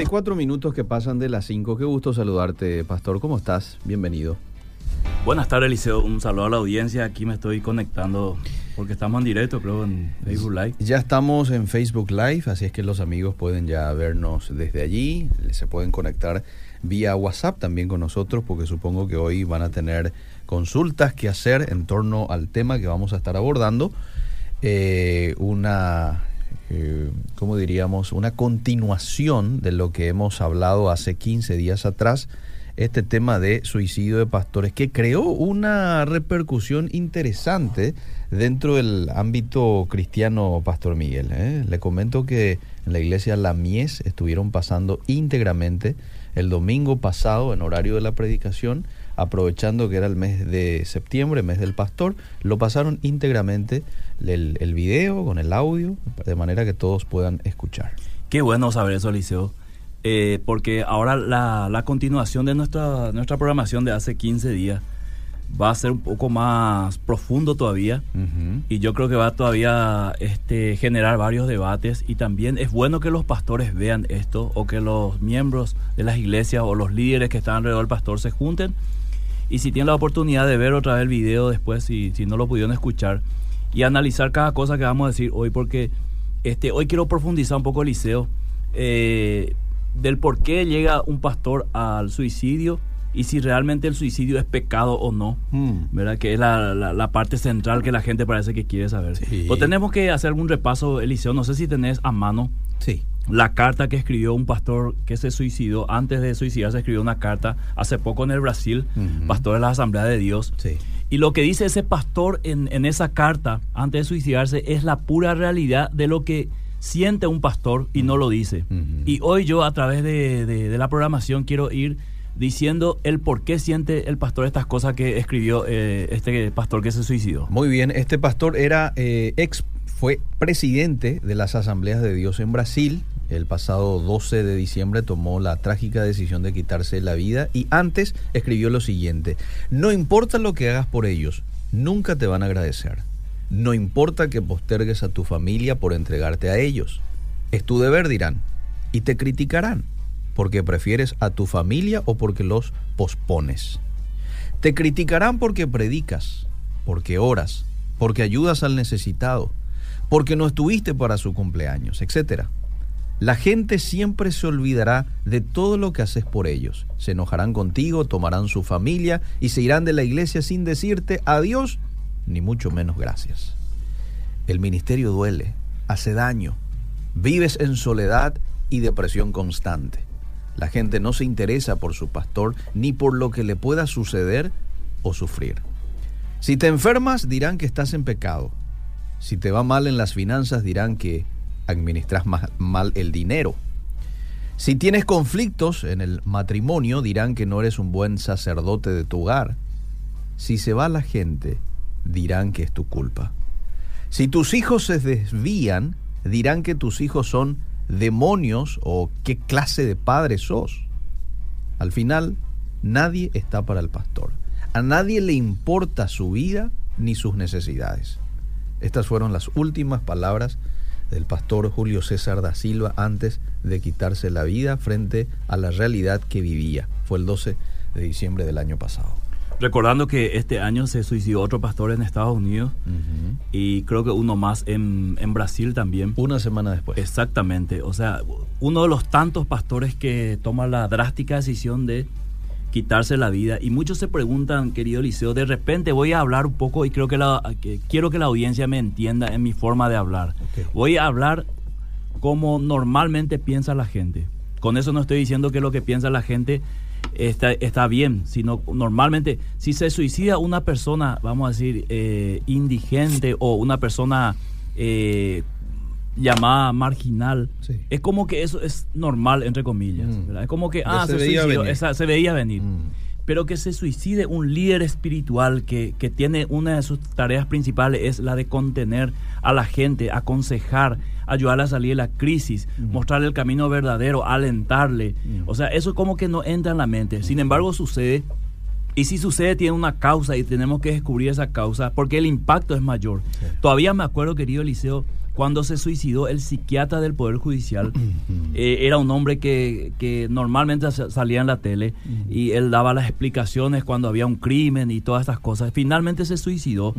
44 minutos que pasan de las 5. Qué gusto saludarte, Pastor. ¿Cómo estás? Bienvenido. Buenas tardes, Eliseo. Un saludo a la audiencia. Aquí me estoy conectando porque estamos en directo, creo, en Facebook Live. Ya estamos en Facebook Live, así es que los amigos pueden ya vernos desde allí. Se pueden conectar vía WhatsApp también con nosotros porque supongo que hoy van a tener consultas que hacer en torno al tema que vamos a estar abordando. Eh, una eh, ¿cómo diríamos? Una continuación de lo que hemos hablado hace 15 días atrás, este tema de suicidio de pastores, que creó una repercusión interesante dentro del ámbito cristiano, Pastor Miguel. ¿eh? Le comento que en la iglesia La Mies estuvieron pasando íntegramente el domingo pasado, en horario de la predicación, aprovechando que era el mes de septiembre, mes del pastor, lo pasaron íntegramente el, el video con el audio, de manera que todos puedan escuchar. Qué bueno saber eso, Liceo. Eh, porque ahora la, la, continuación de nuestra, nuestra programación de hace 15 días va a ser un poco más profundo todavía y yo creo que va todavía este, generar varios debates y también es bueno que los pastores vean esto o que los miembros de las iglesias o los líderes que están alrededor del pastor se junten y si tienen la oportunidad de ver otra vez el video después, si, si no lo pudieron escuchar, y analizar cada cosa que vamos a decir hoy, porque este, hoy quiero profundizar un poco, Eliseo, eh, del por qué llega un pastor al suicidio y si realmente el suicidio es pecado o no, mm. ¿verdad? Que es la, la, parte central que la gente parece que quiere saber. Pues tenemos que hacer algún repaso, Eliseo, no sé si tenés a mano. Sí la carta que escribió un pastor que se suicidó, antes de suicidarse escribió una carta hace poco en el Brasil, pastor de la Asamblea de Dios. Y lo que dice ese pastor en, esa carta, antes de suicidarse, es la pura realidad de lo que siente un pastor y no lo dice. Y hoy yo a través de, la programación quiero ir diciendo el por qué siente el pastor estas cosas que escribió eh, este pastor que se suicidó. Muy bien, este pastor era eh, ex fue presidente de las Asambleas de Dios en Brasil. El pasado 12 de diciembre tomó la trágica decisión de quitarse la vida y antes escribió lo siguiente, no importa lo que hagas por ellos, nunca te van a agradecer. No importa que postergues a tu familia por entregarte a ellos. Es tu deber, dirán, y te criticarán, porque prefieres a tu familia o porque los pospones. Te criticarán porque predicas, porque oras, porque ayudas al necesitado, porque no estuviste para su cumpleaños, etc. La gente siempre se olvidará de todo lo que haces por ellos. Se enojarán contigo, tomarán su familia y se irán de la iglesia sin decirte adiós, ni mucho menos gracias. El ministerio duele, hace daño. Vives en soledad y depresión constante. La gente no se interesa por su pastor ni por lo que le pueda suceder o sufrir. Si te enfermas dirán que estás en pecado. Si te va mal en las finanzas dirán que administras mal el dinero. Si tienes conflictos en el matrimonio dirán que no eres un buen sacerdote de tu hogar. Si se va la gente dirán que es tu culpa. Si tus hijos se desvían dirán que tus hijos son demonios o qué clase de padre sos. Al final, nadie está para el pastor. A nadie le importa su vida ni sus necesidades. Estas fueron las últimas palabras del pastor Julio César da Silva antes de quitarse la vida frente a la realidad que vivía. Fue el 12 de diciembre del año pasado. Recordando que este año se suicidó otro pastor en Estados Unidos y creo que uno más en, en, Brasil también. Una semana después. Exactamente. O sea, uno de los tantos pastores que toma la drástica decisión de quitarse la vida. Y muchos se preguntan, querido Liceo, de repente voy a hablar un poco y creo que, la, quiero que la audiencia me entienda en mi forma de hablar. Voy a hablar como normalmente piensa la gente. Con eso no estoy diciendo que lo que piensa la gente está, está bien, sino normalmente si se suicida una persona, vamos a decir, eh, indigente o una persona... Eh, llamada marginal. Es como que eso es normal, entre comillas. Mm. Es como que, ah, se, veía venir. se veía venir. Mm. Pero que se suicide un líder espiritual que, que, tiene una de sus tareas principales es la de contener a la gente, aconsejar, ayudarle a salir de la crisis, mm. mostrarle el camino verdadero, alentarle. O sea, eso como que no entra en la mente. Sin embargo, sucede y si sucede, tiene una causa y tenemos que descubrir esa causa porque el impacto es mayor. Todavía me acuerdo, querido Eliseo, cuando se suicidó el psiquiatra del Poder Judicial. Eh, era un hombre que, que normalmente salía en la tele y él daba las explicaciones cuando había un crimen y todas estas cosas. Finalmente se suicidó.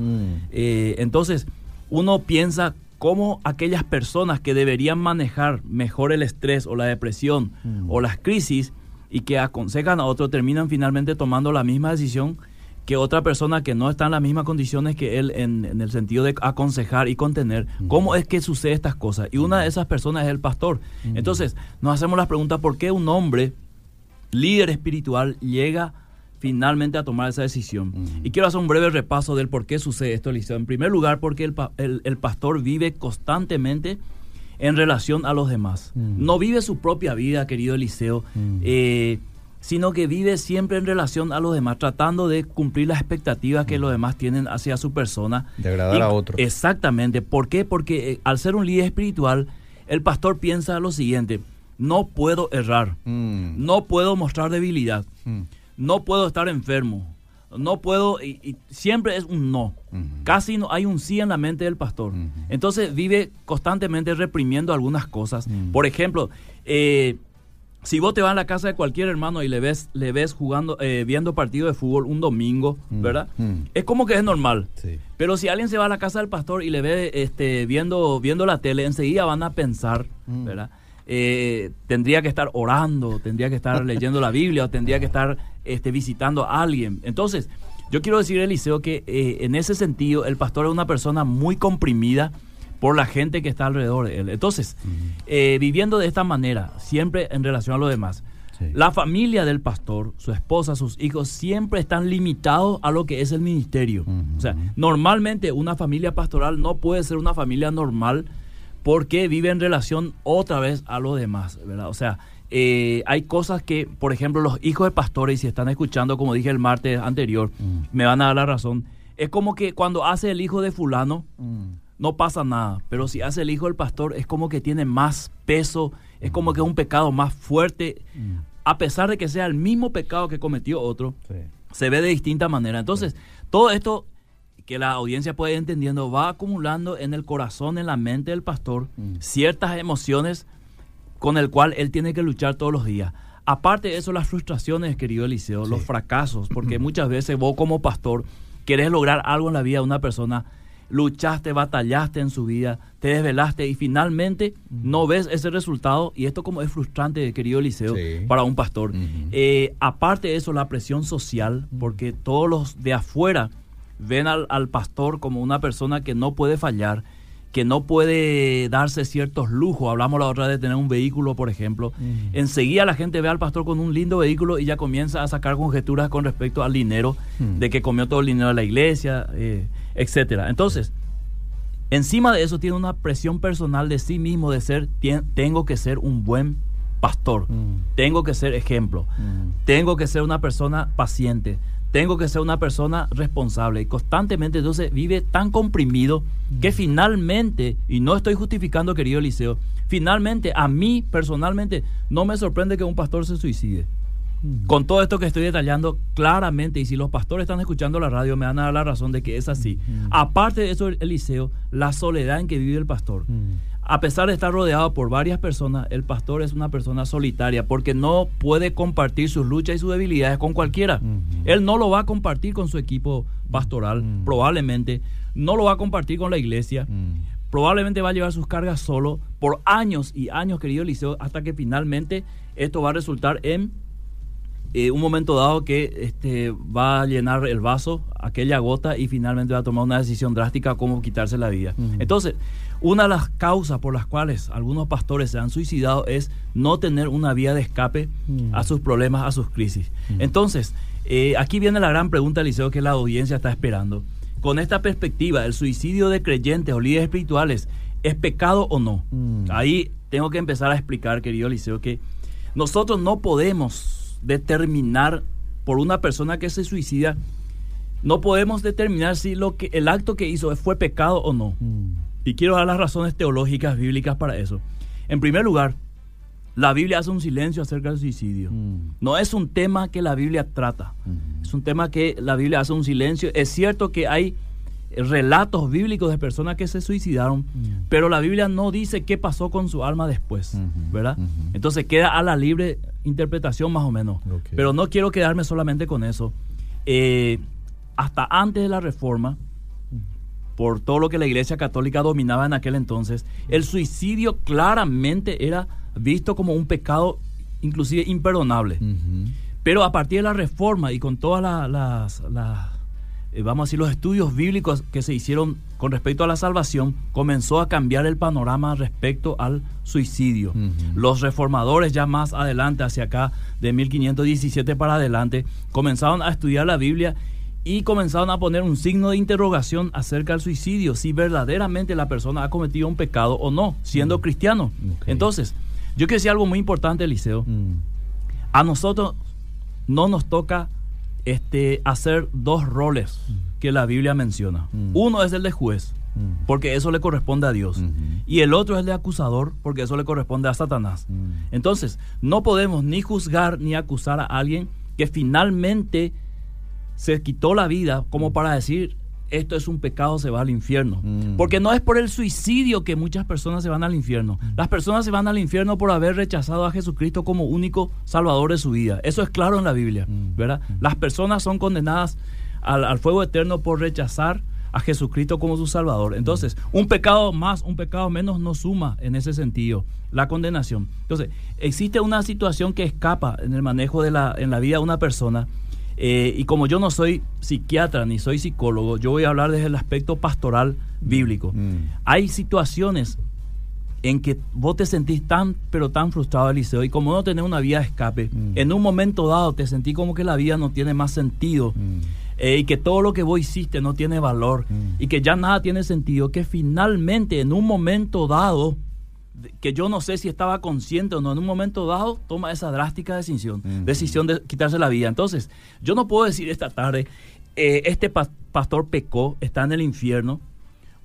Eh, entonces, uno piensa cómo aquellas personas que deberían manejar mejor el estrés o la depresión o las crisis y que aconsejan a otro terminan finalmente tomando la misma decisión que otra persona que no está en las mismas condiciones que él en, el sentido de aconsejar y contener. ¿Cómo es que sucede estas cosas? Y una de esas personas es el pastor. Entonces, nos hacemos la pregunta, ¿por qué un hombre líder espiritual llega finalmente a tomar esa decisión? Y quiero hacer un breve repaso del por qué sucede esto, Eliseo. En primer lugar, porque el, el, pastor vive constantemente en relación a los demás. No vive su propia vida, querido Eliseo. Eh, sino que vive siempre en relación a los demás, tratando de cumplir las expectativas que los demás tienen hacia su persona. De agradar a otros. Exactamente. ¿Por qué? Porque eh, al ser un líder espiritual, el pastor piensa lo siguiente, no puedo errar, mm. no puedo mostrar debilidad, mm. no puedo estar enfermo, no puedo, y, siempre es un no. Casi no hay un sí en la mente del pastor. Entonces vive constantemente reprimiendo algunas cosas. Mm. Por ejemplo, eh, si vos te vas a la casa de cualquier hermano y le ves, le ves jugando, eh, viendo partido de fútbol un domingo, mm, ¿verdad? Mm. Es como que es normal. Pero si alguien se va a la casa del pastor y le ve este, viendo, viendo la tele, enseguida van a pensar, mm. ¿verdad? Eh, tendría que estar orando, tendría que estar leyendo la Biblia o tendría que estar este, visitando a alguien. Entonces, yo quiero decir, Eliseo, que eh, en ese sentido el pastor es una persona muy comprimida por la gente que está alrededor de él. Entonces, eh, viviendo de esta manera, siempre en relación a lo demás, la familia del pastor, su esposa, sus hijos, siempre están limitados a lo que es el ministerio. O sea, normalmente una familia pastoral no puede ser una familia normal porque vive en relación otra vez a lo demás, ¿verdad? O sea, eh, hay cosas que, por ejemplo, los hijos de pastores, y si están escuchando, como dije el martes anterior, me van a dar la razón, es como que cuando hace el hijo de fulano, no pasa nada. Pero si hace el hijo del pastor, es como que tiene más peso, es como que es un pecado más fuerte, mm. a pesar de que sea el mismo pecado que cometió otro, se ve de distinta manera. Entonces, todo esto que la audiencia puede ir entendiendo va acumulando en el corazón, en la mente del pastor, mm. ciertas emociones con el cual él tiene que luchar todos los días. Aparte de eso, las frustraciones, querido Eliseo, los fracasos, porque muchas veces vos como pastor querés lograr algo en la vida de una persona, luchaste, batallaste en su vida, te desvelaste y finalmente no ves ese resultado y esto como es frustrante, querido Eliseo, para un pastor. Eh, aparte de eso, la presión social, porque todos los de afuera ven al, pastor como una persona que no puede fallar, que no puede darse ciertos lujos. Hablamos la otra vez de tener un vehículo, por ejemplo. Enseguida la gente ve al pastor con un lindo vehículo y ya comienza a sacar conjeturas con respecto al dinero, de que comió todo el dinero de la iglesia. Eh, etcétera. Entonces, encima de eso tiene una presión personal de sí mismo de ser, tengo que ser un buen pastor, mm. tengo que ser ejemplo, mm. tengo que ser una persona paciente, tengo que ser una persona responsable y constantemente entonces vive tan comprimido que mm. finalmente, y no estoy justificando querido Eliseo, finalmente a mí personalmente no me sorprende que un pastor se suicide. Con todo esto que estoy detallando claramente, y si los pastores están escuchando la radio, me van a dar la razón de que es así. Aparte de eso, Eliseo, la soledad en que vive el pastor. A pesar de estar rodeado por varias personas, el pastor es una persona solitaria porque no puede compartir sus luchas y sus debilidades con cualquiera. Él no lo va a compartir con su equipo pastoral, probablemente. No lo va a compartir con la iglesia. Probablemente va a llevar sus cargas solo por años y años, querido Eliseo, hasta que finalmente esto va a resultar en eh, un momento dado que este, va a llenar el vaso, aquella gota, y finalmente va a tomar una decisión drástica como quitarse la vida. Entonces, una de las causas por las cuales algunos pastores se han suicidado es no tener una vía de escape a sus problemas, a sus crisis. Entonces, eh, aquí viene la gran pregunta, Eliseo, que la audiencia está esperando. Con esta perspectiva, ¿el suicidio de creyentes o líderes espirituales es pecado o no? Ahí tengo que empezar a explicar, querido Eliseo, que nosotros no podemos determinar por una persona que se suicida, no podemos determinar si lo que el acto que hizo fue pecado o no. Mm. Y quiero dar las razones teológicas bíblicas para eso. En primer lugar, la Biblia hace un silencio acerca del suicidio. Mm. No es un tema que la Biblia trata. Mm. Es un tema que la Biblia hace un silencio. Es cierto que hay relatos bíblicos de personas que se suicidaron, pero la Biblia no dice qué pasó con su alma después, ¿verdad? Entonces queda a la libre interpretación más o menos. Pero no quiero quedarme solamente con eso. Eh, hasta antes de la reforma, por todo lo que la Iglesia Católica dominaba en aquel entonces, el suicidio claramente era visto como un pecado inclusive imperdonable. Pero a partir de la reforma y con todas las, eh, vamos a decir, los estudios bíblicos que se hicieron con respecto a la salvación, comenzó a cambiar el panorama respecto al suicidio. Los reformadores ya más adelante, hacia acá, de 1517 para adelante, comenzaron a estudiar la Biblia y comenzaron a poner un signo de interrogación acerca del suicidio, si verdaderamente la persona ha cometido un pecado o no, siendo mm. cristiano. Entonces, yo quiero decir algo muy importante, Eliseo. Mm. A nosotros no nos toca este, hacer dos roles mm. que la Biblia menciona. Uno es el de juez, porque eso le corresponde a Dios. Y el otro es el de acusador, porque eso le corresponde a Satanás. Entonces, no podemos ni juzgar ni acusar a alguien que finalmente se quitó la vida como para decir esto es un pecado, se va al infierno. Mm. Porque no es por el suicidio que muchas personas se van al infierno. Mm. Las personas se van al infierno por haber rechazado a Jesucristo como único salvador de su vida. Eso es claro en la Biblia, mm. ¿verdad? Las personas son condenadas al, al, fuego eterno por rechazar a Jesucristo como su salvador. Entonces, un pecado más, un pecado menos no suma en ese sentido la condenación. Entonces, existe una situación que escapa en el manejo de la en la vida de una persona eh, y como yo no soy psiquiatra ni soy psicólogo, yo voy a hablar desde el aspecto pastoral bíblico. Mm. Hay situaciones en que vos te sentís tan, pero tan frustrado, Eliseo, y como no tenés una vía de escape, mm. en un momento dado te sentí como que la vida no tiene más sentido, mm. eh, y que todo lo que vos hiciste no tiene valor, y que ya nada tiene sentido, que finalmente en un momento dado que yo no sé si estaba consciente o no, en un momento dado toma esa drástica decisión, decisión de quitarse la vida. Entonces, yo no puedo decir esta tarde, eh, este pastor pecó, está en el infierno,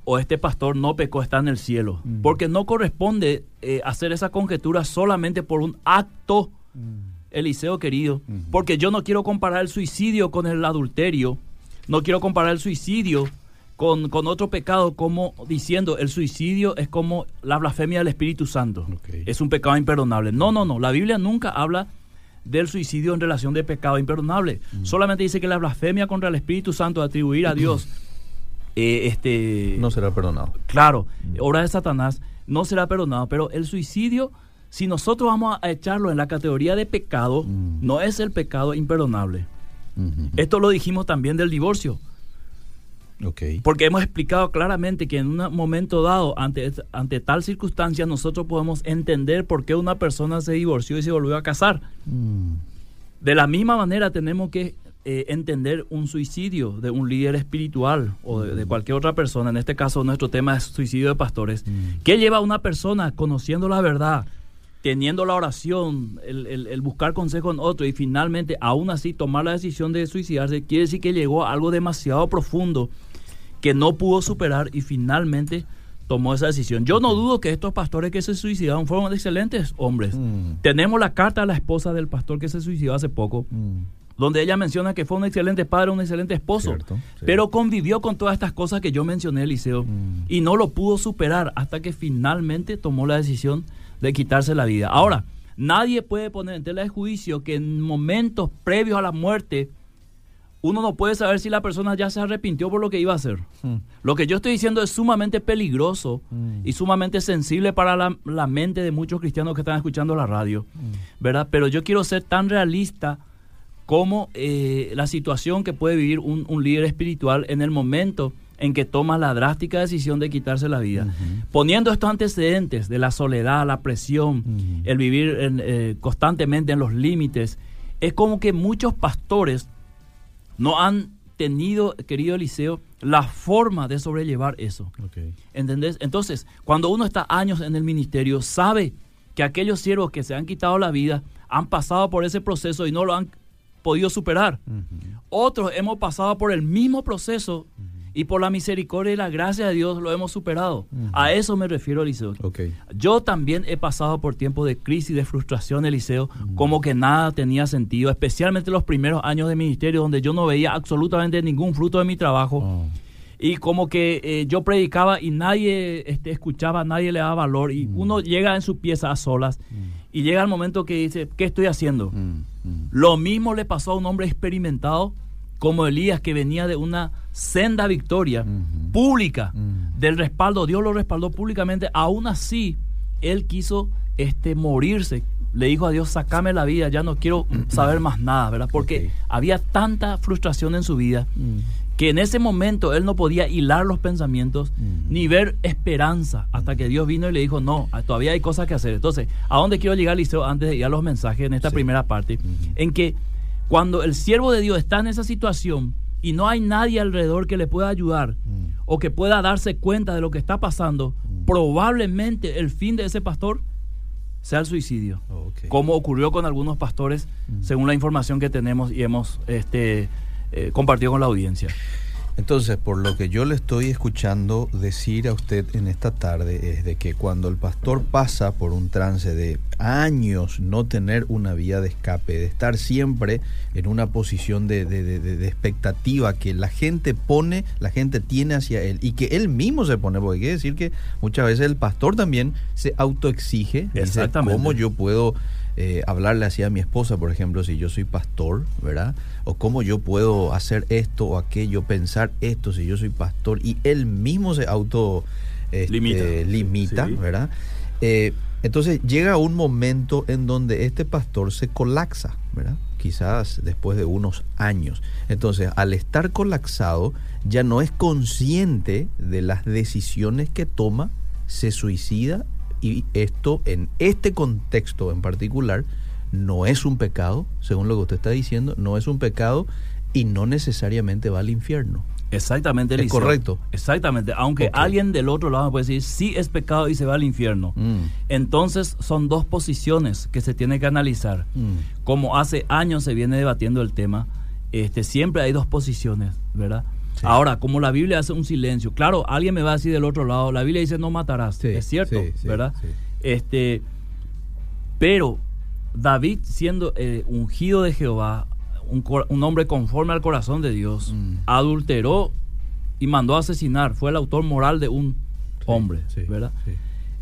o este pastor no pecó, está en el cielo, porque no corresponde eh, hacer esa conjetura solamente por un acto, Eliseo querido, porque yo no quiero comparar el suicidio con el adulterio, no quiero comparar el suicidio con, otro pecado como diciendo el suicidio es como la blasfemia del Espíritu Santo. Es un pecado imperdonable. No, no, no. La Biblia nunca habla del suicidio en relación de pecado imperdonable. Mm. Solamente dice que la blasfemia contra el Espíritu Santo, atribuir a Dios, eh, este, no será perdonado. Claro, mm. obra de Satanás, no será perdonado. Pero el suicidio, si nosotros vamos a echarlo en la categoría de pecado, mm. no es el pecado imperdonable. Esto lo dijimos también del divorcio. Porque hemos explicado claramente que en un momento dado, ante, ante tal circunstancia, nosotros podemos entender por qué una persona se divorció y se volvió a casar. Mm. De la misma manera tenemos que eh, entender un suicidio de un líder espiritual o de, mm. cualquier otra persona. En este caso, nuestro tema es suicidio de pastores. Mm. ¿Qué lleva a una persona conociendo la verdad? teniendo la oración, el, el, buscar consejo en otro y finalmente aún así tomar la decisión de suicidarse, quiere decir que llegó a algo demasiado profundo que no pudo superar y finalmente tomó esa decisión. Yo no dudo que estos pastores que se suicidaron fueron excelentes hombres. Mm. Tenemos la carta de la esposa del pastor que se suicidó hace poco, mm. donde ella menciona que fue un excelente padre, un excelente esposo, pero convivió con todas estas cosas que yo mencioné, Eliseo, mm. y no lo pudo superar hasta que finalmente tomó la decisión de quitarse la vida. Ahora, nadie puede poner en tela de juicio que en momentos previos a la muerte uno no puede saber si la persona ya se arrepintió por lo que iba a hacer. Hmm. Lo que yo estoy diciendo es sumamente peligroso hmm. y sumamente sensible para la, mente de muchos cristianos que están escuchando la radio, hmm. ¿verdad? Pero yo quiero ser tan realista como eh, la situación que puede vivir un, líder espiritual en el momento en que toma la drástica decisión de quitarse la vida. Poniendo estos antecedentes de la soledad, la presión, el vivir eh, constantemente en los límites, es como que muchos pastores no han tenido, querido Eliseo, la forma de sobrellevar eso. ¿Entendés? Entonces, cuando uno está años en el ministerio, sabe que aquellos siervos que se han quitado la vida han pasado por ese proceso y no lo han podido superar. Otros hemos pasado por el mismo proceso y por la misericordia y la gracia de Dios lo hemos superado. A eso me refiero, Eliseo. Yo también he pasado por tiempos de crisis, de frustración, Eliseo, como que nada tenía sentido, especialmente los primeros años de ministerio, donde yo no veía absolutamente ningún fruto de mi trabajo. Oh. y como que eh, yo predicaba y nadie este, escuchaba, nadie le daba valor y uno llega en su pieza a solas y llega el momento que dice, ¿qué estoy haciendo? Lo mismo le pasó a un hombre experimentado como Elías que venía de una senda victoria Ujú. pública del respaldo, Dios lo respaldó públicamente, aún así él quiso este morirse. Le dijo a Dios, sacame la vida, ya no quiero saber más nada, ¿verdad? Porque había tanta frustración en su vida Mm. que en ese momento él no podía hilar los pensamientos Mm. ni ver esperanza hasta que Dios vino y le dijo, no, ah, todavía hay cosas que hacer. Entonces, ¿a dónde quiero llegar, Liceo, antes de ir a los mensajes en esta Sí. primera parte? En que cuando el siervo de Dios está en esa situación y no hay nadie alrededor que le pueda ayudar Mm. o que pueda darse cuenta de lo que está pasando, probablemente el fin de ese pastor sea el suicidio como ocurrió con algunos pastores, Mm. según la información que tenemos y hemos este, eh, compartido con la audiencia. Entonces, por lo que yo le estoy escuchando decir a usted en esta tarde es de que cuando el pastor pasa por un trance de años no tener una vía de escape, de estar siempre en una posición de, de- de- de- expectativa que la gente pone, la gente tiene hacia él y que él mismo se pone, porque hay que decir que muchas veces el pastor también se autoexige, dice, Exactamente. ¿cómo yo puedo eh, hablarle así a mi esposa, por ejemplo, si yo soy pastor, ¿verdad? O cómo yo puedo hacer esto o aquello, pensar esto si yo soy pastor. Y él mismo se auto este, Limita. limita, Sí. ¿verdad? Eh, entonces llega un momento en donde este pastor se colapsa, ¿verdad? Quizás después de unos años. Entonces, al estar colapsado, ya no es consciente de las decisiones que toma, se suicida y esto en este contexto en particular no es un pecado, según lo que usted está diciendo, no es un pecado y no necesariamente va al infierno. Exactamente, Es Eliseo. correcto. Exactamente. Aunque alguien del otro lado puede decir, sí es pecado y se va al infierno. Mm, Entonces son dos posiciones que se tiene que analizar. mm, Como hace años se viene debatiendo el tema, este, siempre hay dos posiciones, ¿verdad? Sí. Ahora, como la Biblia hace un silencio, claro, alguien me va a decir del otro lado, la Biblia dice no matarás, Sí, es cierto, sí, sí, ¿verdad? Este, pero David siendo eh, ungido de Jehová, un, un hombre conforme al corazón de Dios, Mm. adulteró y mandó a asesinar, fue el autor moral de un hombre, sí, ¿verdad? sí.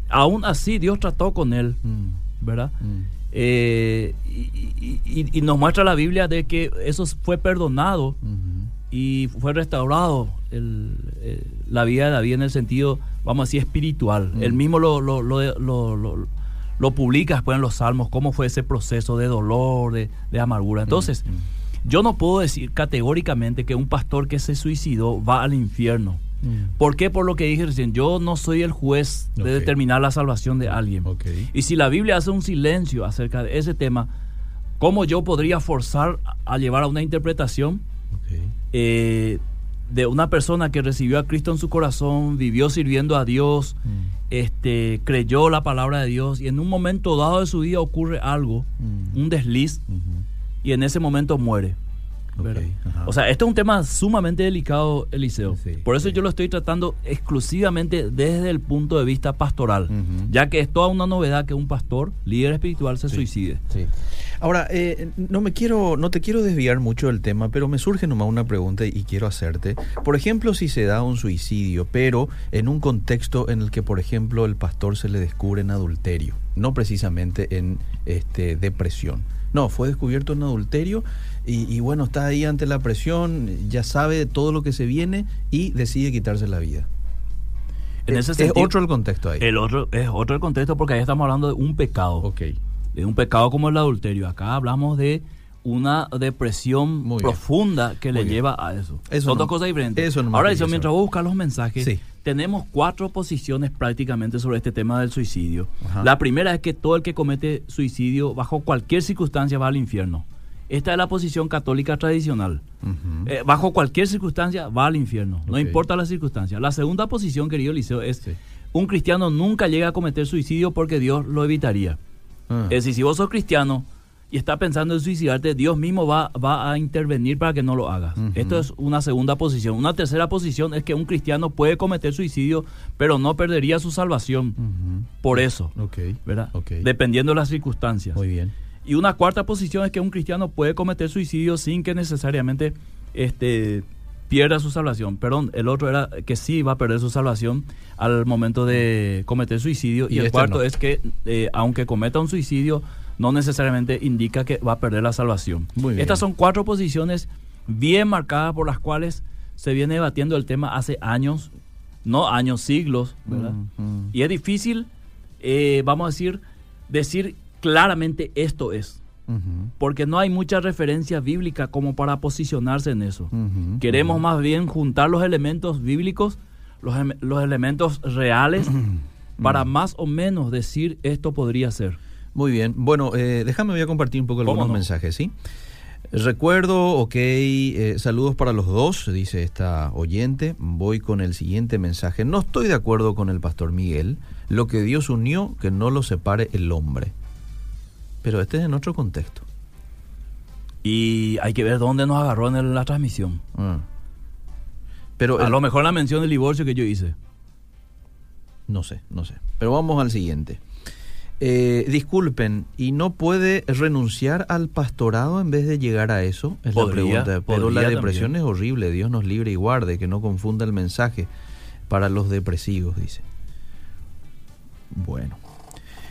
Aún así Dios trató con él, Mm, ¿verdad? mm. Eh, y, y- y- y nos muestra la Biblia de que eso fue perdonado Ujú. y fue restaurado el- eh, la vida de David en el sentido, vamos a decir, espiritual. Él mismo lo, lo, lo, lo- lo- lo publica después en los salmos, cómo fue ese proceso de dolor, de, de amargura. Entonces, Mm, yo no puedo decir categóricamente que un pastor que se suicidó va al infierno. mm. ¿Por qué? Por lo que dije recién, yo no soy el juez de determinar la salvación de alguien. Y si la Biblia hace un silencio acerca de ese tema, ¿cómo yo podría forzar a- llevar a una interpretación eh, de una persona que recibió a Cristo en su corazón, vivió sirviendo a Dios, Mm, este, creyó la palabra de Dios y en un momento dado de su vida ocurre algo, mm, un desliz. Y en ese momento muere? O sea, esto es un tema sumamente delicado, Eliseo. Sí, Por eso sí. yo lo estoy tratando exclusivamente desde el punto de vista pastoral, ya que es toda una novedad que un pastor, líder espiritual, se Sí. suicide. Sí. Ahora, eh, no me quiero, no te quiero desviar mucho del tema, pero me surge nomás una pregunta y quiero hacerte. Por ejemplo, si se da un suicidio, pero en un contexto en el que, por ejemplo, el pastor se le descubre en adulterio, no precisamente en este, depresión. No, fue descubierto en adulterio y, y bueno, está ahí ante la presión, ya sabe todo lo que se viene y decide quitarse la vida. En es, ese es sentido, otro el contexto ahí. El otro es otro el contexto porque ahí estamos hablando de un pecado, ok. de un pecado como el adulterio. Acá hablamos de una depresión Muy bien. profunda que Muy le bien. lleva a eso. Eso Son no- dos cosas diferentes. eso no Ahora, Eliseo, mientras eso. vos buscas los mensajes, Sí. Tenemos cuatro posiciones prácticamente sobre este tema del suicidio. Ajá. La primera es que todo el que comete suicidio bajo cualquier circunstancia va al infierno. Esta es la posición católica tradicional. Eh, bajo cualquier circunstancia va al infierno, no importa la circunstancia. La segunda posición, querido Eliseo, es Sí. un cristiano nunca llega a cometer suicidio porque Dios lo evitaría. Ah. Es decir, si vos sos cristiano y estás pensando en suicidarte, Dios mismo va, va a intervenir para que no lo hagas. Esto es una segunda posición. Una tercera posición es que un cristiano puede cometer suicidio, pero no perdería su salvación por eso. ¿verdad? Dependiendo de las circunstancias. Muy bien. Y una cuarta posición es que un cristiano puede cometer suicidio sin que necesariamente este, pierda su salvación. Perdón, el otro era que sí va a perder su salvación al momento de cometer suicidio. Y, Y el este cuarto no. es que eh, aunque cometa un suicidio, no necesariamente indica que va a perder la salvación. Estas son cuatro posiciones bien marcadas por las cuales se viene debatiendo el tema hace años, no años, siglos, ¿verdad? Mm, mm. Y es difícil, eh, vamos a decir, decir claramente esto es, porque no hay mucha referencia bíblica como para posicionarse en eso. Queremos más bien juntar los elementos bíblicos, los, los elementos reales, para más o menos decir esto podría ser. Muy bien. Bueno, eh, déjame, voy a compartir un poco ¿Cómo algunos no? mensajes, ¿sí? Recuerdo, ok, eh, saludos para los dos, dice esta oyente. Voy con el siguiente mensaje. No estoy de acuerdo con el pastor Miguel. Lo que Dios unió, que no lo separe el hombre. Pero este es en otro contexto. Y hay que ver dónde nos agarró en el- la transmisión. Ah. Pero A el- lo mejor la mención del divorcio que yo hice. No sé, no sé. Pero vamos al siguiente. Eh, disculpen, ¿y no puede renunciar al pastorado en vez de llegar a eso? Es Podría, la pregunta. Pero la depresión también. es horrible. Dios nos libre y guarde, que no confunda el mensaje para los depresivos, dice. Bueno.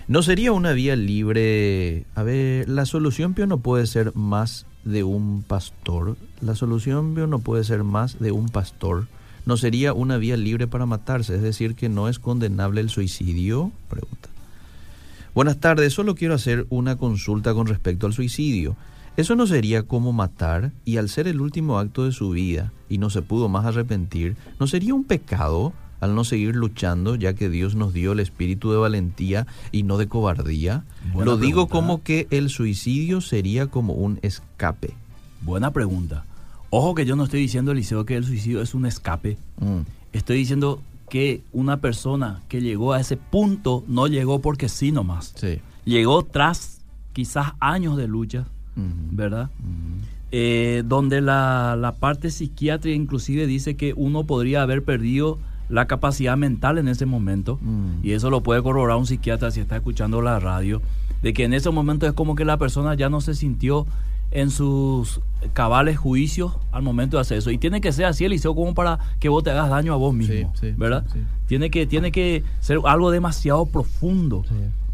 ¿No sería una vía libre? A ver, la solución Pio no puede ser más de un pastor. La solución Pio no puede ser más de un pastor. ¿No sería una vía libre para matarse? Es decir, que no es condenable el suicidio? Pregunta. Buenas tardes, solo quiero hacer una consulta con respecto al suicidio. ¿Eso no sería como matar y al ser el último acto de su vida y no se pudo más arrepentir, no sería un pecado al no seguir luchando ya que Dios nos dio el espíritu de valentía y no de cobardía? Buena Lo digo pregunta. como que el suicidio sería como un escape. Buena pregunta. Ojo que yo no estoy diciendo, Eliseo, que el suicidio es un escape. Mm, Estoy diciendo que una persona que llegó a ese punto no llegó porque sí nomás. sí. Llegó tras quizás años de lucha, ¿verdad? Eh, donde la, la parte psiquiátrica inclusive dice que uno podría haber perdido la capacidad mental en ese momento. Mm. Y eso lo puede corroborar un psiquiatra si está escuchando la radio, de que en ese momento es como que la persona ya no se sintió en sus cabales juicios al momento de hacer eso. Y tiene que ser así, Eliseo, como para que vos te hagas daño a vos mismo, Sí, sí, ¿verdad? sí. Tiene, que, tiene que ser algo demasiado profundo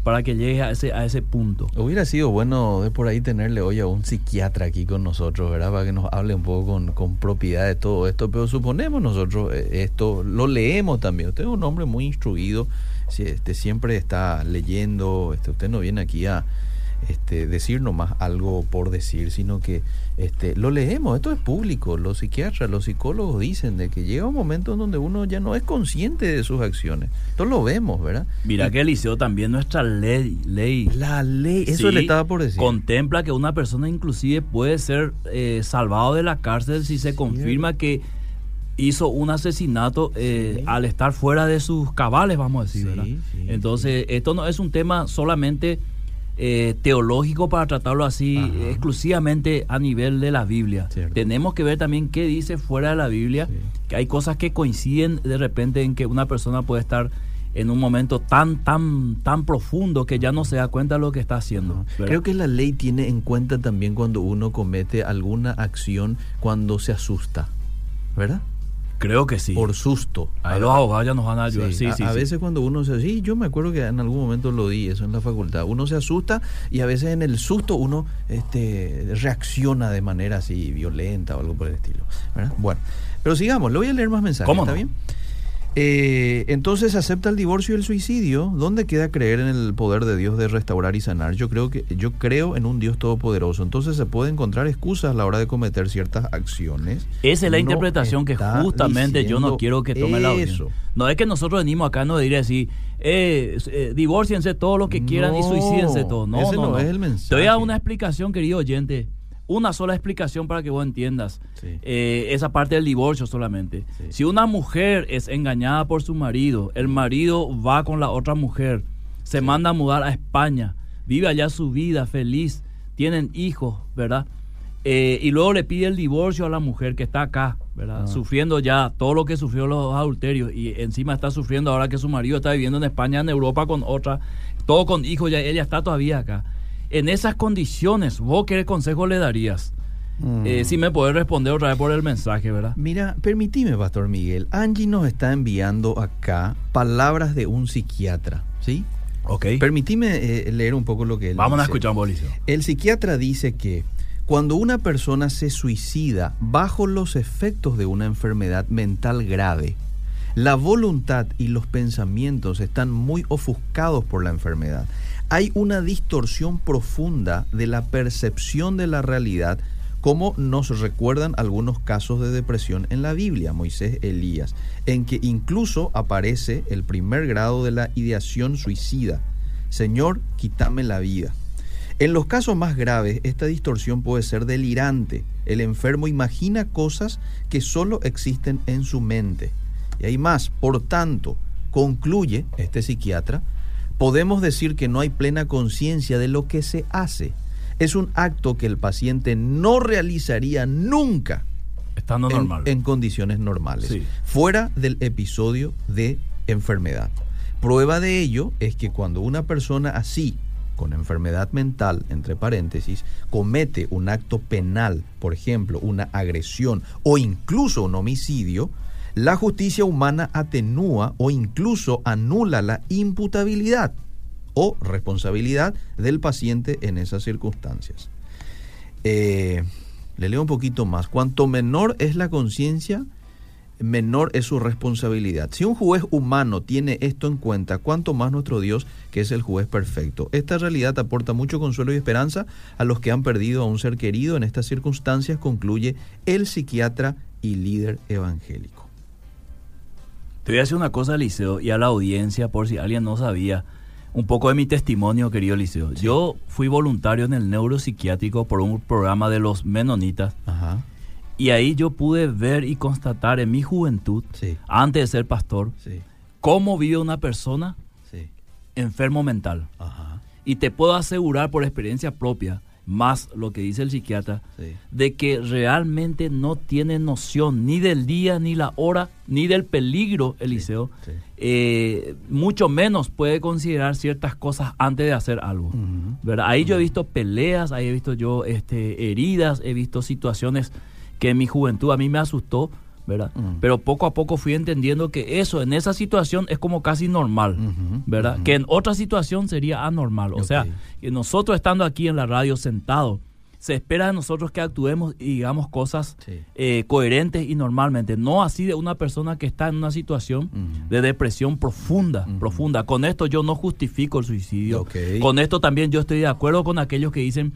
para que llegue a ese, a ese punto. Hubiera sido bueno de por ahí tenerle hoy a un psiquiatra aquí con nosotros, ¿verdad? Para que nos hable un poco con, con propiedad de todo esto. Pero suponemos nosotros eh, esto, lo leemos también. Usted es un hombre muy instruido, este, siempre está leyendo. Este, usted no viene aquí a este, decir nomás algo por decir, sino que este, lo leemos. Esto es público. Los psiquiatras, los psicólogos dicen de que llega un momento en donde uno ya no es consciente de sus acciones. Esto lo vemos, ¿verdad? Mira Y que Eliseo también nuestra ley, ley la ley, eso Sí, le estaba por decir. Contempla que una persona inclusive puede ser eh, salvado de la cárcel si se confirma que hizo un asesinato eh, Sí. al estar fuera de sus cabales, vamos a decir, Sí, ¿verdad? Entonces, esto no es un tema solamente eh, teológico para tratarlo así Ajá. exclusivamente a nivel de la Biblia. Cierto. Tenemos que ver también qué dice fuera de la Biblia, Sí. que hay cosas que coinciden de repente en que una persona puede estar en un momento tan, tan, tan profundo que ya no se da cuenta de lo que está haciendo. Creo que la ley tiene en cuenta también cuando uno comete alguna acción cuando se asusta, ¿verdad? Creo que sí. Por susto. Ahí los abogados ya nos van a ayudar. Sí, a, sí, a veces cuando uno se sí, yo me acuerdo que en algún momento lo di eso en la facultad. Uno se asusta y a veces en el susto uno este, reacciona de manera así violenta o algo por el estilo. ¿verdad? Bueno, pero sigamos, le voy a leer más mensajes. ¿Cómo ¿Está no? bien? Eh, entonces acepta el divorcio y el suicidio. ¿Dónde queda creer en el poder de Dios de restaurar y sanar? Yo creo que yo creo en un Dios todopoderoso. Entonces se puede encontrar excusas a la hora de cometer ciertas acciones. Esa es la No interpretación que justamente yo no quiero que tome la eso. audiencia. No es que nosotros venimos acá no diría así, eh, eh, divórciense todo lo que quieran y suicídense todo. No, ese no, no no. es el mensaje. Te voy a dar una explicación, querido oyente. Una sola explicación para que vos entiendas Sí. eh, esa parte del divorcio solamente. Sí. Si una mujer es engañada por su marido, el marido va con la otra mujer, se manda a mudar a España, vive allá su vida feliz, tienen hijos, ¿verdad? Eh, y luego le pide el divorcio a la mujer que está acá, ¿verdad? Ah. Sufriendo ya todo lo que sufrió los adulterios y encima está sufriendo ahora que su marido está viviendo en España, en Europa con otra, todo con hijos, ya ella está todavía acá. En esas condiciones, ¿vos qué consejo le darías? Mm. Eh, si me puedes responder otra vez por el mensaje, ¿verdad? Mira, permitime, Pastor Miguel. Angie nos está enviando acá palabras de un psiquiatra, ¿sí? Ok. Permitime eh, leer un poco lo que él Vamos dice. a escuchar, Mauricio. El psiquiatra dice que cuando una persona se suicida bajo los efectos de una enfermedad mental grave, la voluntad y los pensamientos están muy ofuscados por la enfermedad. Hay una distorsión profunda de la percepción de la realidad, como nos recuerdan algunos casos de depresión en la Biblia, Moisés, Elías, en que incluso aparece el primer grado de la ideación suicida. Señor, quítame la vida. En los casos más graves, esta distorsión puede ser delirante. El enfermo imagina cosas que solo existen en su mente. Y hay más, por tanto, concluye este psiquiatra, podemos decir que no hay plena conciencia de lo que se hace. Es un acto que el paciente no realizaría nunca Estando en, normal. en condiciones normales, Sí. fuera del episodio de enfermedad. Prueba de ello es que cuando una persona así, con enfermedad mental, entre paréntesis, comete un acto penal, por ejemplo, una agresión o incluso un homicidio, la justicia humana atenúa o incluso anula la imputabilidad o responsabilidad del paciente en esas circunstancias. Eh, le leo un poquito más. Cuanto menor es la conciencia, menor es su responsabilidad. Si un juez humano tiene esto en cuenta, cuanto más nuestro Dios, que es el juez perfecto. Esta realidad aporta mucho consuelo y esperanza a los que han perdido a un ser querido en estas circunstancias, concluye el psiquiatra y líder evangélico. Te voy a decir una cosa, Liceo, y a la audiencia, por si alguien no sabía, un poco de mi testimonio, querido Liceo. Yo fui voluntario en el neuropsiquiátrico por un programa de los menonitas, Ajá. y ahí yo pude ver y constatar en mi juventud, Sí. antes de ser pastor, Sí. cómo vive una persona enfermo mental. Ajá. Y te puedo asegurar por experiencia propia, más lo que dice el psiquiatra, Sí. de que realmente no tiene noción ni del día, ni la hora, ni del peligro, Eliseo. sí. Eh, mucho menos puede considerar ciertas cosas antes de hacer algo. ¿verdad? Ahí yo he visto peleas, ahí he visto yo este, heridas, he visto situaciones que en mi juventud a mí me asustó, ¿verdad? Pero poco a poco fui entendiendo que eso, en esa situación es como casi normal, ¿verdad? Que en otra situación sería anormal. O sea, que nosotros estando aquí en la radio sentados, se espera de nosotros que actuemos y digamos cosas Sí. eh, coherentes y normalmente, no así de una persona que está en una situación de depresión profunda, profunda. Con esto yo no justifico el suicidio. Con esto también yo estoy de acuerdo con aquellos que dicen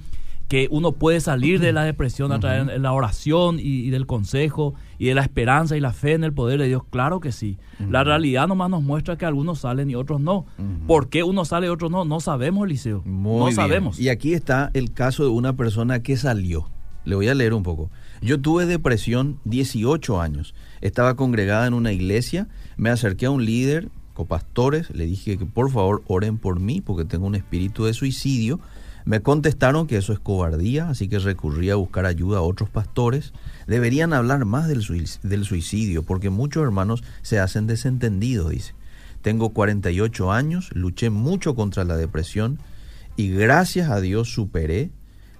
que uno puede salir de la depresión a través de la oración y, y del consejo y de la esperanza y la fe en el poder de Dios. Claro que sí. La realidad nomás nos muestra que algunos salen y otros no. ¿Por qué uno sale y otros no? No sabemos. Muy no bien. sabemos. Y aquí está el caso de una persona que salió. Le voy a leer un poco. Yo tuve depresión 18 años. Estaba congregada en una iglesia. Me acerqué a un líder, copastores. Le dije que por favor oren por mí porque tengo un espíritu de suicidio. Me contestaron que eso es cobardía, así que recurrí a buscar ayuda a otros pastores. Deberían hablar más del, suic- del suicidio porque muchos hermanos se hacen desentendidos, dice. Tengo 48 años, luché mucho contra la depresión y gracias a Dios superé.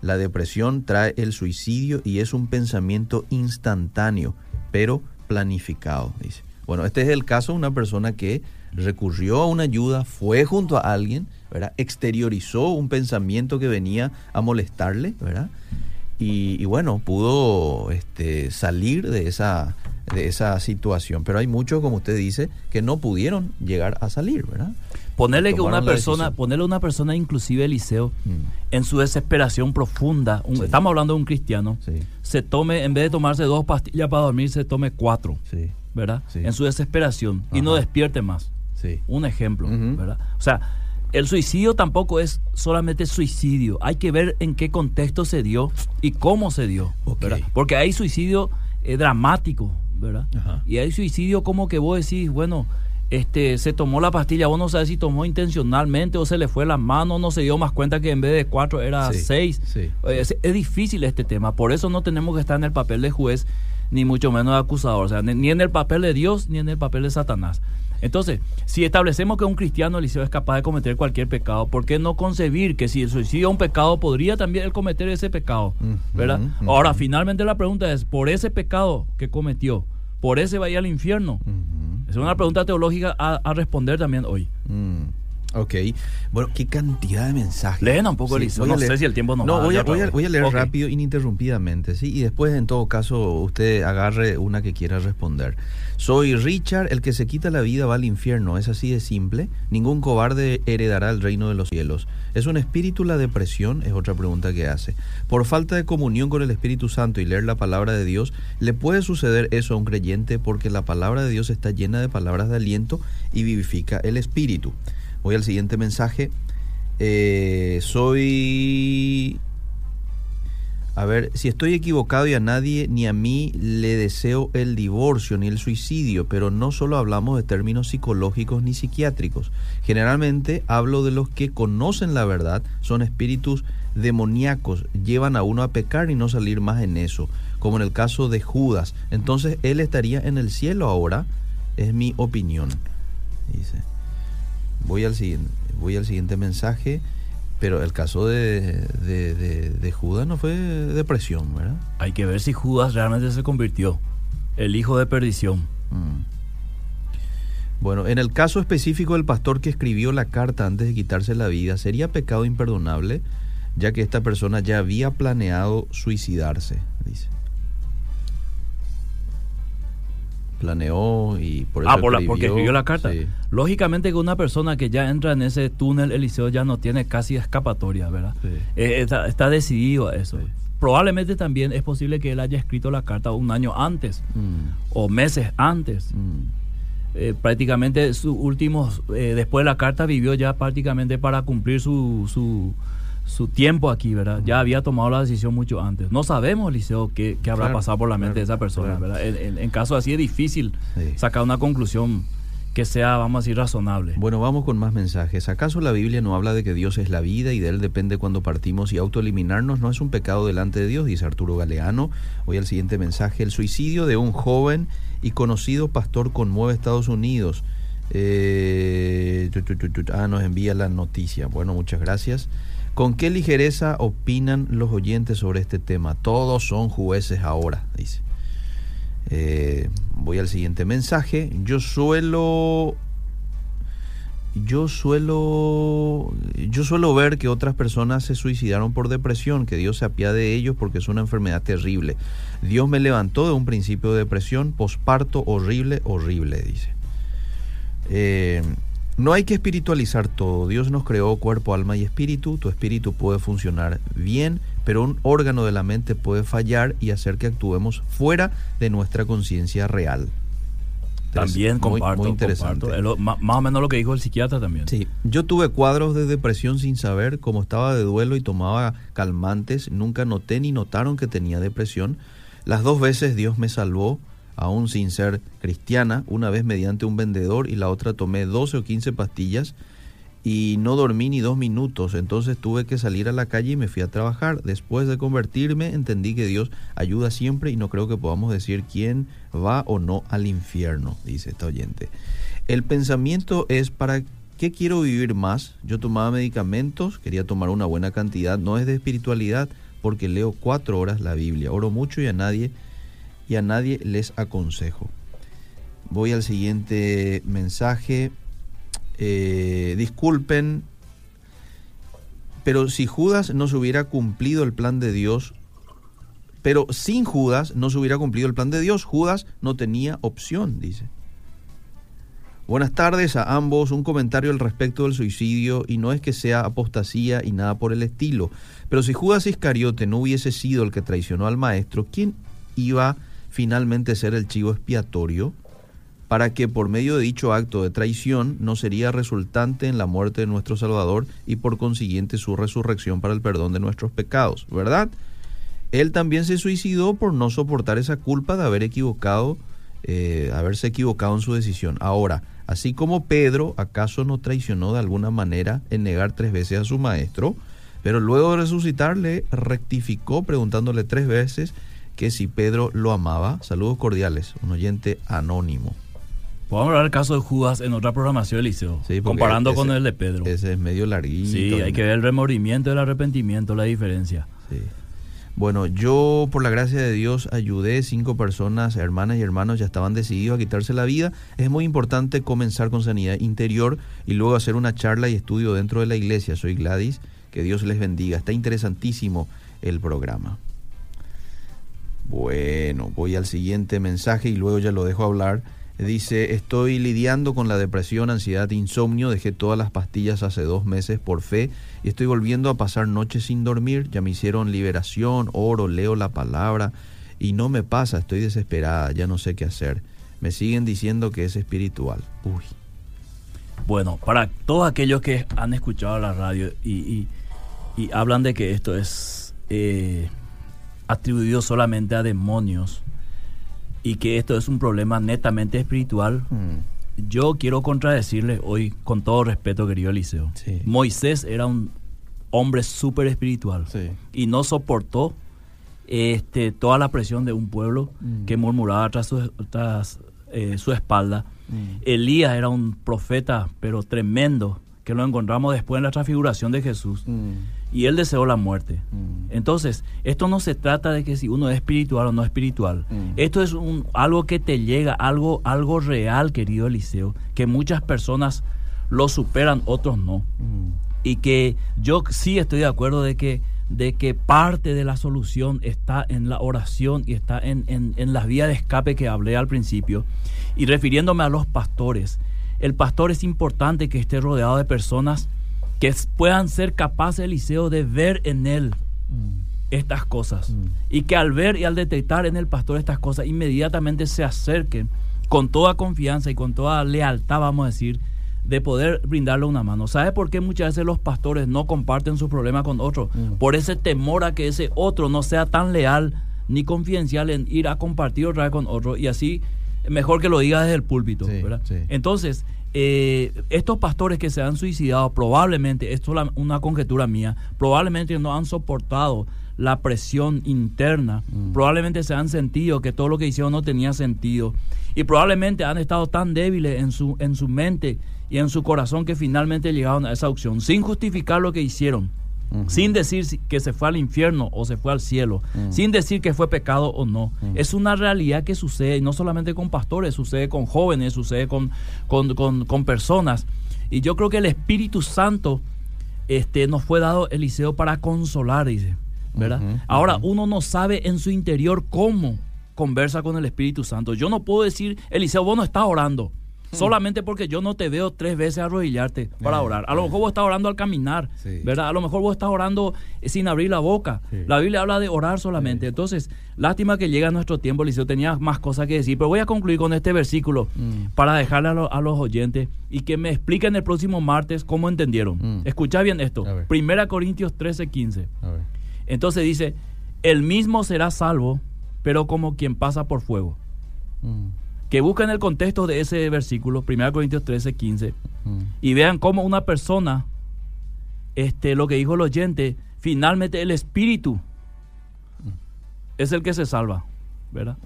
La depresión trae el suicidio y es un pensamiento instantáneo, pero planificado, dice. Bueno, este es el caso de una persona que recurrió a una ayuda, fue junto a alguien, ¿verdad? Exteriorizó un pensamiento que venía a molestarle, ¿verdad? Y, y bueno, pudo este, salir de esa, de esa situación. Pero hay muchos, como usted dice, que no pudieron llegar a salir, ¿verdad? Ponerle que una persona, ponerle a una persona inclusive Eliseo Mm. en su desesperación profunda, un- Sí. estamos hablando de un cristiano, Sí, se tome, en vez de tomarse dos pastillas para dormir, se tome cuatro, sí, ¿verdad? En su desesperación y no despierte más. Sí. Un ejemplo. ¿verdad? O sea, el suicidio tampoco es solamente suicidio. Hay que ver en qué contexto se dio y cómo se dio. Porque hay suicidio eh, dramático, ¿verdad? Ajá. Y hay suicidio como que vos decís, bueno, este, se tomó la pastilla, vos no sabes si tomó intencionalmente o se le fue la mano, no se dio más cuenta que en vez de cuatro era Sí, seis. sí. Es, es difícil este tema, por eso no tenemos que estar en el papel de juez, ni mucho menos de acusador, o sea, ni, ni en el papel de Dios ni en el papel de Satanás. Entonces, si establecemos que un cristiano Eliseo es capaz de cometer cualquier pecado, ¿por qué no concebir que si el suicidio es un pecado, podría también él cometer ese pecado? ¿Verdad? Ahora, finalmente la pregunta es, por ese pecado que cometió, ¿por ese va a ir al infierno? Es una pregunta teológica a, responder también hoy. Ok. Bueno, qué cantidad de mensajes. Leen un poco, Eliseo. No sé si el tiempo nos no, voy, a, voy, a, voy a leer rápido, ininterrumpidamente, ¿sí? Y después, en todo caso, usted agarre una que quiera responder. Soy Richard, el que se quita la vida va al infierno. Es así de simple. Ningún cobarde heredará el reino de los cielos. ¿Es un espíritu la depresión? Es otra pregunta que hace. Por falta de comunión con el Espíritu Santo y leer la palabra de Dios, ¿le puede suceder eso a un creyente porque la palabra de Dios está llena de palabras de aliento y vivifica el espíritu? Voy al siguiente mensaje. Eh, soy a ver, si estoy equivocado y a nadie ni a mí le deseo el divorcio ni el suicidio, pero no solo hablamos de términos psicológicos ni psiquiátricos. Generalmente hablo de los que conocen la verdad, son espíritus demoníacos, llevan a uno a pecar y no salir más en eso, como en el caso de Judas. Entonces él estaría en el cielo ahora, es mi opinión. Dice. Voy al siguiente, voy al siguiente mensaje. Pero el caso de, de, Judas no fue depresión, ¿verdad? Hay que ver si Judas realmente se convirtió, el hijo de perdición. Mm. Bueno, en el caso específico del pastor que escribió la carta antes de quitarse la vida, ¿sería pecado imperdonable? Ya que esta persona ya había planeado suicidarse, dice. Planeó y por eso ah, porque escribió la carta. Lógicamente que una persona que ya entra en ese túnel Eliseo ya no tiene casi escapatoria, ¿verdad? Eh, está, decidido a eso. Probablemente también es posible que él haya escrito la carta un año antes mm. o meses antes. Mm. Eh, prácticamente sus últimos, eh, después de la carta vivió ya prácticamente para cumplir su, su su tiempo aquí, ¿verdad? Ya había tomado la decisión mucho antes. No sabemos, Liceo, qué, qué habrá pasado por la mente de esa persona, ¿verdad? En, caso así es difícil sacar una conclusión que sea, vamos a decir, razonable. Bueno, vamos con más mensajes. ¿Acaso la Biblia no habla de que Dios es la vida y de Él depende cuando partimos y autoeliminarnos no es un pecado delante de Dios? Dice Arturo Galeano. Hoy el siguiente mensaje. El suicidio de un joven y conocido pastor conmueve Estados Unidos. Eh, ah, nos envía la noticia. Bueno, muchas gracias. ¿Con qué ligereza opinan los oyentes sobre este tema? Todos son jueces ahora, dice. Eh, voy al siguiente mensaje. Yo suelo. Yo suelo. Yo suelo ver que otras personas se suicidaron por depresión, que Dios se apiade de ellos porque es una enfermedad terrible. Dios me levantó de un principio de depresión, posparto horrible, horrible, dice. Eh, no hay que espiritualizar todo. Dios nos creó cuerpo, alma y espíritu. Tu espíritu puede funcionar bien, pero un órgano de la mente puede fallar y hacer que actuemos fuera de nuestra conciencia real. También comparto, muy, interesante. más, o menos lo que dijo el psiquiatra también. Sí, yo tuve cuadros de depresión sin saber, como estaba de duelo y tomaba calmantes, nunca noté ni notaron que tenía depresión. Las dos veces Dios me salvó aún sin ser cristiana, una vez mediante un vendedor y la otra tomé 12 o 15 pastillas y no dormí ni dos minutos, entonces tuve que salir a la calle y me fui a trabajar. Después de convertirme entendí que Dios ayuda siempre y no creo que podamos decir quién va o no al infierno, dice esta oyente. El pensamiento es para qué quiero vivir más. Yo tomaba medicamentos, quería tomar una buena cantidad, no es de espiritualidad porque leo cuatro horas la Biblia, oro mucho y a nadie y a nadie les aconsejo. Voy al siguiente mensaje. Eh, disculpen, pero si Judas no se hubiera cumplido el plan de Dios, pero sin Judas no se hubiera cumplido el plan de Dios, Judas no tenía opción, dice. Buenas tardes a ambos. Un comentario al respecto del suicidio y no es que sea apostasía y nada por el estilo, pero si Judas Iscariote no hubiese sido el que traicionó al maestro, ¿quién iba a finalmente ser el chivo expiatorio, para que por medio de dicho acto de traición no sería resultante en la muerte de nuestro Salvador y por consiguiente su resurrección para el perdón de nuestros pecados, ¿verdad? Él también se suicidó por no soportar esa culpa de haber equivocado, eh, haberse equivocado en su decisión. Ahora, así como Pedro, ¿acaso no traicionó de alguna manera en negar tres veces a su maestro? Pero luego de resucitarle, rectificó preguntándole tres veces que si Pedro lo amaba. Saludos cordiales, un oyente anónimo. Podemos hablar del caso de Judas en otra programación del liceo, comparando con el de Pedro. Ese es medio larguito. Sí, hay que ver el remordimiento y el arrepentimiento, la diferencia. Sí. Bueno, yo por la gracia de Dios ayudé cinco personas, hermanas y hermanos, ya estaban decididos a quitarse la vida. Es muy importante comenzar con sanidad interior y luego hacer una charla y estudio dentro de la iglesia. Soy Gladys, que Dios les bendiga. Está interesantísimo el programa. Bueno, voy al siguiente mensaje y luego ya lo dejo hablar. Dice, estoy lidiando con la depresión, ansiedad, insomnio, dejé todas las pastillas hace dos meses por fe y estoy volviendo a pasar noches sin dormir, ya me hicieron liberación, oro, leo la palabra y no me pasa, estoy desesperada, ya no sé qué hacer. Me siguen diciendo que es espiritual. Uy. Bueno, para todos aquellos que han escuchado la radio y, hablan de que esto es eh, atribuido solamente a demonios, y que esto es un problema netamente espiritual, mm. yo quiero contradecirle hoy, con todo respeto, querido Eliseo. Moisés era un hombre súper espiritual y no soportó este, toda la presión de un pueblo mm. que murmuraba tras su, eh, su espalda. Mm. Elías era un profeta, pero tremendo, que lo encontramos después en la transfiguración de Jesús y él deseó la muerte. Mm. Entonces, esto no se trata de que si uno es espiritual o no espiritual. Mm. Esto es un, algo que te llega, algo, algo real, querido Eliseo, que muchas personas lo superan, otros no. Mm. Y que yo sí estoy de acuerdo de que, de que parte de la solución está en la oración y está en, en, en las vías de escape que hablé al principio. Y refiriéndome a los pastores, el pastor es importante que esté rodeado de personas que puedan ser capaces, Eliseo, de ver en él mm. estas cosas. Mm. Y que al ver y al detectar en el pastor estas cosas, inmediatamente se acerquen con toda confianza y con toda lealtad, vamos a decir, de poder brindarle una mano. ¿Sabe por qué muchas veces los pastores no comparten su problema con otro? Mm. Por ese temor a que ese otro no sea tan leal ni confidencial en ir a compartir otra vez con otro y así mejor que lo diga desde el púlpito. Entonces, eh, estos pastores que se han suicidado, probablemente, esto es una conjetura mía, probablemente no han soportado la presión interna, mm. probablemente se han sentido que todo lo que hicieron no tenía sentido y probablemente han estado tan débiles en su, en su mente y en su corazón que finalmente llegaron a esa opción, sin justificar lo que hicieron sin decir que se fue al infierno o se fue al cielo, sin decir que fue pecado o no. Es una realidad que sucede, y no solamente con pastores, sucede con jóvenes, sucede con, con, personas. Y yo creo que el Espíritu Santo este, nos fue dado, Eliseo, para consolar, dice. ¿verdad? Ahora, uno no sabe en su interior cómo conversa con el Espíritu Santo. Yo no puedo decir, Eliseo, vos no estás orando. Mm. solamente porque yo no te veo tres veces arrodillarte para orar. A lo mejor vos estás orando al caminar, ¿verdad? A lo mejor vos estás orando eh, sin abrir la boca. La Biblia habla de orar solamente. Entonces, lástima que llega nuestro tiempo, Liceo, tenía más cosas que decir, pero voy a concluir con este versículo mm. para dejarle a, los oyentes y que me expliquen el próximo martes cómo entendieron. Mm. Escucha bien esto. Primera Corintios 13, 15. Entonces dice, el mismo será salvo, pero como quien pasa por fuego que busquen el contexto de ese versículo, 1 Corintios 13, 15, y vean cómo una persona, este, lo que dijo el oyente, finalmente el espíritu es el que se salva, ¿verdad?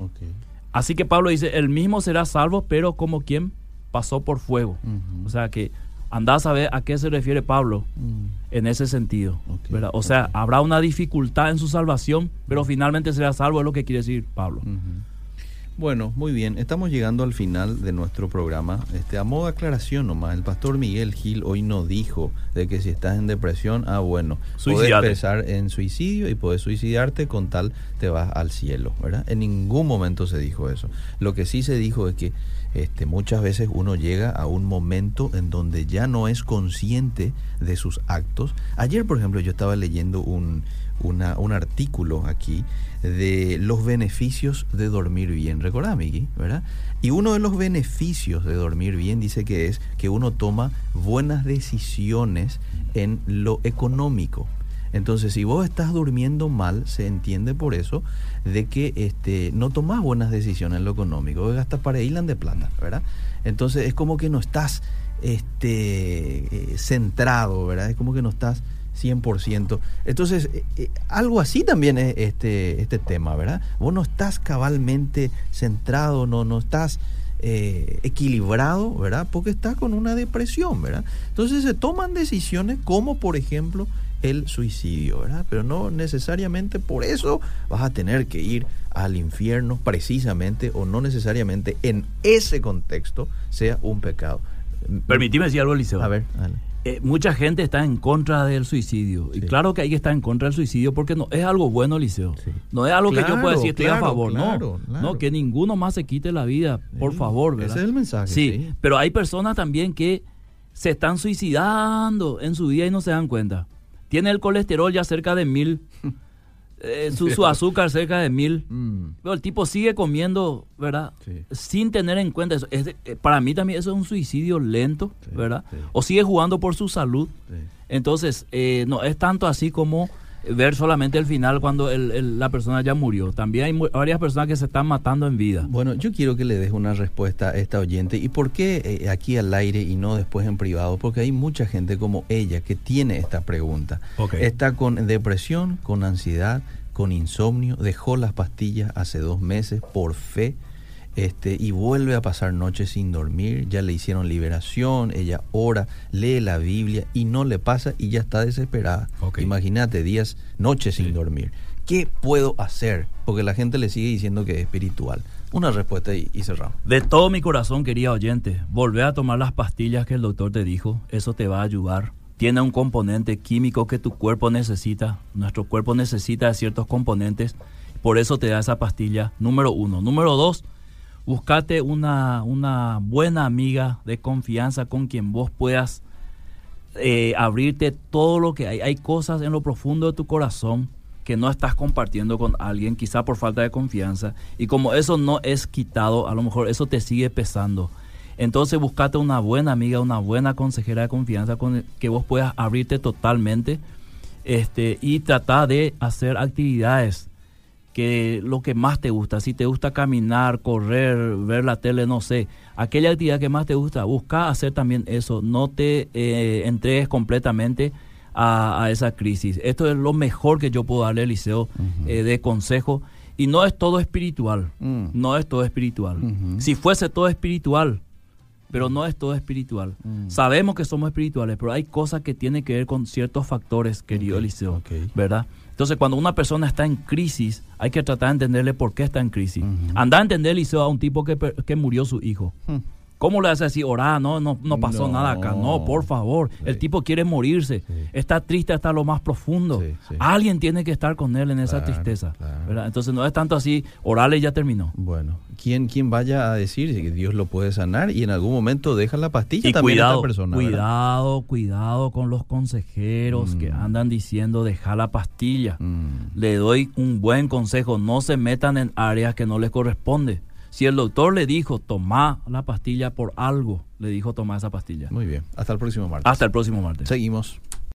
Así que Pablo dice, el mismo será salvo, pero como quien pasó por fuego. O sea que andás a ver a qué se refiere Pablo en ese sentido. ¿verdad? O sea, habrá una dificultad en su salvación, pero finalmente será salvo, es lo que quiere decir Pablo. Bueno, muy bien. Estamos llegando al final de nuestro programa. Este, a modo de aclaración nomás, el pastor Miguel Gil hoy no dijo de que si estás en depresión, ah, bueno, puedes empezar en suicidio y puedes suicidarte con tal te vas al cielo, ¿verdad? En ningún momento se dijo eso. Lo que sí se dijo es que este, muchas veces uno llega a un momento en donde ya no es consciente de sus actos. Ayer, por ejemplo, yo estaba leyendo un, un artículo aquí de los beneficios de dormir bien. ¿Recordá, Miki? ¿Verdad? Y uno de los beneficios de dormir bien dice que es que uno toma buenas decisiones en lo económico. Entonces, si vos estás durmiendo mal, se entiende por eso de que este, no tomas buenas decisiones en lo económico, gastas para Island de plata, ¿verdad? Entonces, es como que no estás este, eh, centrado, ¿verdad? Es como que no estás 100%. Entonces, eh, eh, algo así también es este, este tema, ¿verdad? Vos no estás cabalmente centrado, no, no estás equilibrado, ¿verdad? Porque está con una depresión, ¿verdad? Entonces se toman decisiones como, por ejemplo, el suicidio, ¿verdad? Pero no necesariamente por eso vas a tener que ir al infierno precisamente o no necesariamente en ese contexto sea un pecado. Permitime decir algo, Liceo. A ver, eh, mucha gente está en contra del suicidio. Y claro que hay que estar en contra del suicidio porque no es algo bueno, Liceo. No es algo que yo pueda decir estoy a favor. no, no, que ninguno más se quite la vida, por favor. ¿verdad? Ese es el mensaje. Sí, pero hay personas también que se están suicidando en su vida y no se dan cuenta. Tiene el colesterol ya cerca de mil. Eh, su, azúcar cerca de mil. Mm. Pero el tipo sigue comiendo, ¿verdad? Sin tener en cuenta eso. Eh, para mí también eso es un suicidio lento, ¿verdad? O sigue jugando por su salud. Entonces, eh, no es tanto así como ver solamente el final cuando la persona ya murió. También hay varias personas que se están matando en vida. Bueno, yo quiero que le des una respuesta a esta oyente. ¿Y por qué aquí al aire y no después en privado? Porque hay mucha gente como ella que tiene esta pregunta. Está con depresión, con ansiedad, con insomnio, dejó las pastillas hace dos meses por fe este, y vuelve a pasar noches sin dormir, ya le hicieron liberación, ella ora, lee la Biblia y no le pasa y ya está desesperada. Imagínate, días, noches sin dormir. ¿Qué puedo hacer? Porque la gente le sigue diciendo que es espiritual. Una respuesta y, y cerramos. De todo mi corazón, querida oyente, volvé a tomar las pastillas que el doctor te dijo, eso te va a ayudar tiene un componente químico que tu cuerpo necesita. Nuestro cuerpo necesita ciertos componentes. Por eso te da esa pastilla, número uno. Número dos, Buscate una, una buena amiga de confianza con quien vos puedas eh, abrirte todo lo que hay. Hay cosas en lo profundo de tu corazón que no estás compartiendo con alguien, quizá por falta de confianza. Y como eso no es quitado, a lo mejor eso te sigue pesando. Entonces buscate una buena amiga, una buena consejera de confianza con que vos puedas abrirte totalmente este, y tratar de hacer actividades que lo que más te gusta, si te gusta caminar, correr, ver la tele, no sé, aquella actividad que más te gusta, busca hacer también eso, no te eh, entregues completamente a, esa crisis. Esto es lo mejor que yo puedo darle, Eliseo, eh, de consejo. Y no es todo espiritual, mm. no es todo espiritual. Si fuese todo espiritual, pero no es todo espiritual. Mm. Sabemos que somos espirituales, pero hay cosas que tienen que ver con ciertos factores, querido Eliseo, ¿verdad? Entonces, cuando una persona está en crisis, hay que tratar de entenderle por qué está en crisis. Anda a entender, Eliseo, a un tipo que, que murió su hijo. Hmm. ¿Cómo le hace así? Orar, no, no, no pasó nada acá. No, por favor. El tipo quiere morirse. Está triste hasta lo más profundo. Alguien tiene que estar con él en esa tristeza. Entonces no es tanto así, orarle y ya terminó. Bueno, quien, quien vaya a decir que Dios lo puede sanar y en algún momento deja la pastilla y también cuidado, persona. Cuidado, cuidado con los consejeros que mm. andan diciendo deja la pastilla. Mm. Le doy un buen consejo, no se metan en áreas que no les corresponde. Si el doctor le dijo, toma la pastilla por algo, le dijo, toma esa pastilla. Muy bien. Hasta el próximo martes. Hasta el próximo martes. Seguimos.